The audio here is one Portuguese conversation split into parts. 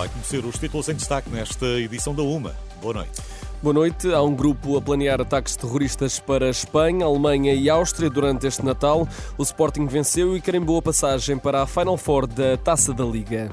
Vai conhecer os títulos em destaque nesta edição da UMA. Boa noite. Boa noite. Há um grupo a planear ataques terroristas para Espanha, Alemanha e Áustria durante este Natal. O Sporting venceu e carimbou a passagem para a Final Four da Taça da Liga.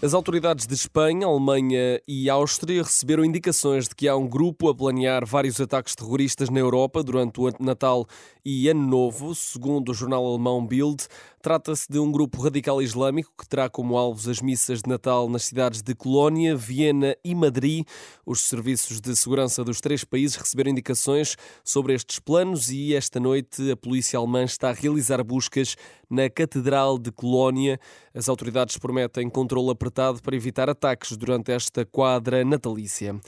As autoridades de Espanha, Alemanha e Áustria receberam indicações de que há um grupo a planear vários ataques terroristas na Europa durante o Natal e Ano Novo, segundo o jornal alemão Bild. Trata-se de um grupo radical islâmico que terá como alvos as missas de Natal nas cidades de Colónia, Viena e Madrid. Os serviços de segurança dos três países receberam indicações sobre estes planos e esta noite a polícia alemã está a realizar buscas na Catedral de Colónia. As autoridades prometem controle apertado para evitar ataques durante esta quadra natalícia.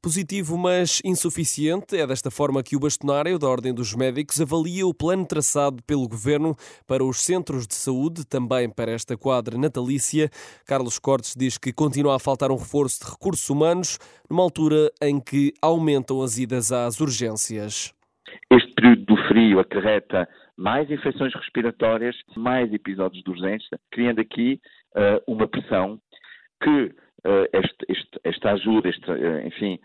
Positivo, mas insuficiente. É desta forma que o bastonário da Ordem dos Médicos avalia o plano traçado pelo governo para os centros de saúde, também para esta quadra natalícia. Carlos Cortes diz que continua a faltar um reforço de recursos humanos, numa altura em que aumentam as idas às urgências. Este frio acarreta mais infecções respiratórias, mais episódios de urgência, criando aqui uh, uma pressão que eh, este, este, esta ajuda, este, eh, enfim,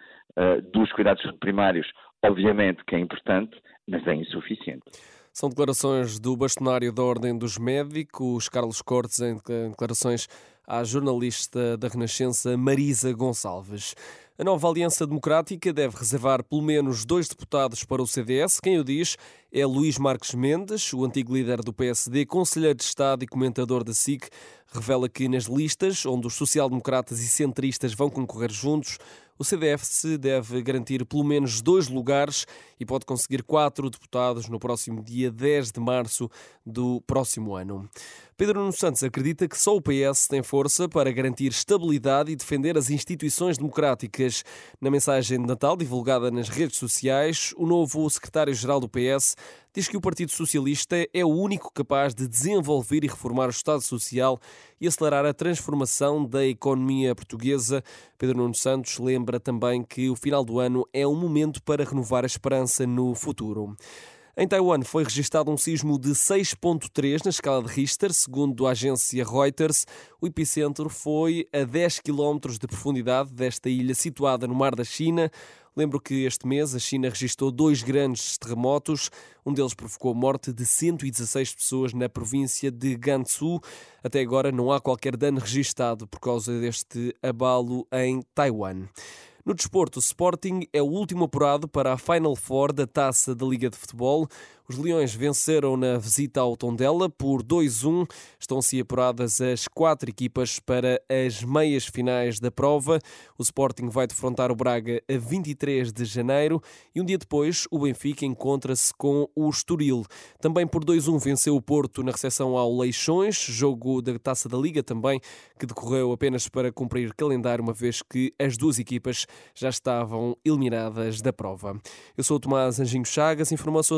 dos cuidados primários, obviamente que é importante, mas é insuficiente. São declarações do bastonário da Ordem dos Médicos, Carlos Cortes, em declarações à jornalista da Renascença Marisa Gonçalves. A nova Aliança Democrática deve reservar pelo menos dois deputados para o CDS. Quem o diz é Luís Marques Mendes, o antigo líder do PSD, conselheiro de Estado e comentador da SIC. Revela que nas listas, onde os social-democratas e centristas vão concorrer juntos, o CDF deve garantir pelo menos dois lugares e pode conseguir quatro deputados no próximo dia 10 de março do próximo ano. Pedro Nuno Santos acredita que só o PS tem força para garantir estabilidade e defender as instituições democráticas. Na mensagem de Natal divulgada nas redes sociais, o novo secretário-geral do PS diz que o Partido Socialista é o único capaz de desenvolver e reformar o Estado Social e acelerar a transformação da economia portuguesa. Pedro Nuno Santos lembra também que o final do ano é um momento para renovar a esperança no futuro. Em Taiwan foi registado um sismo de 6.3 na escala de Richter, segundo a agência Reuters. O epicentro foi a 10 km de profundidade desta ilha situada no mar da China. Lembro que este mês a China registrou dois grandes terremotos. Um deles provocou a morte de 116 pessoas na província de Gansu. Até agora não há qualquer dano registado por causa deste abalo em Taiwan. No desporto, o Sporting é o último apurado para a Final Four da Taça da Liga de Futebol. Os Leões venceram na visita ao Tondela por 2-1. Estão-se apuradas as quatro equipas para as meias finais da prova. O Sporting vai defrontar o Braga a 23 de janeiro e um dia depois o Benfica encontra-se com o Estoril. Também por 2-1 venceu o Porto na recepção ao Leixões, jogo da Taça da Liga também, que decorreu apenas para cumprir calendário, uma vez que as duas equipas já estavam eliminadas da prova. Eu sou o Tomás Anjinho Chagas, informação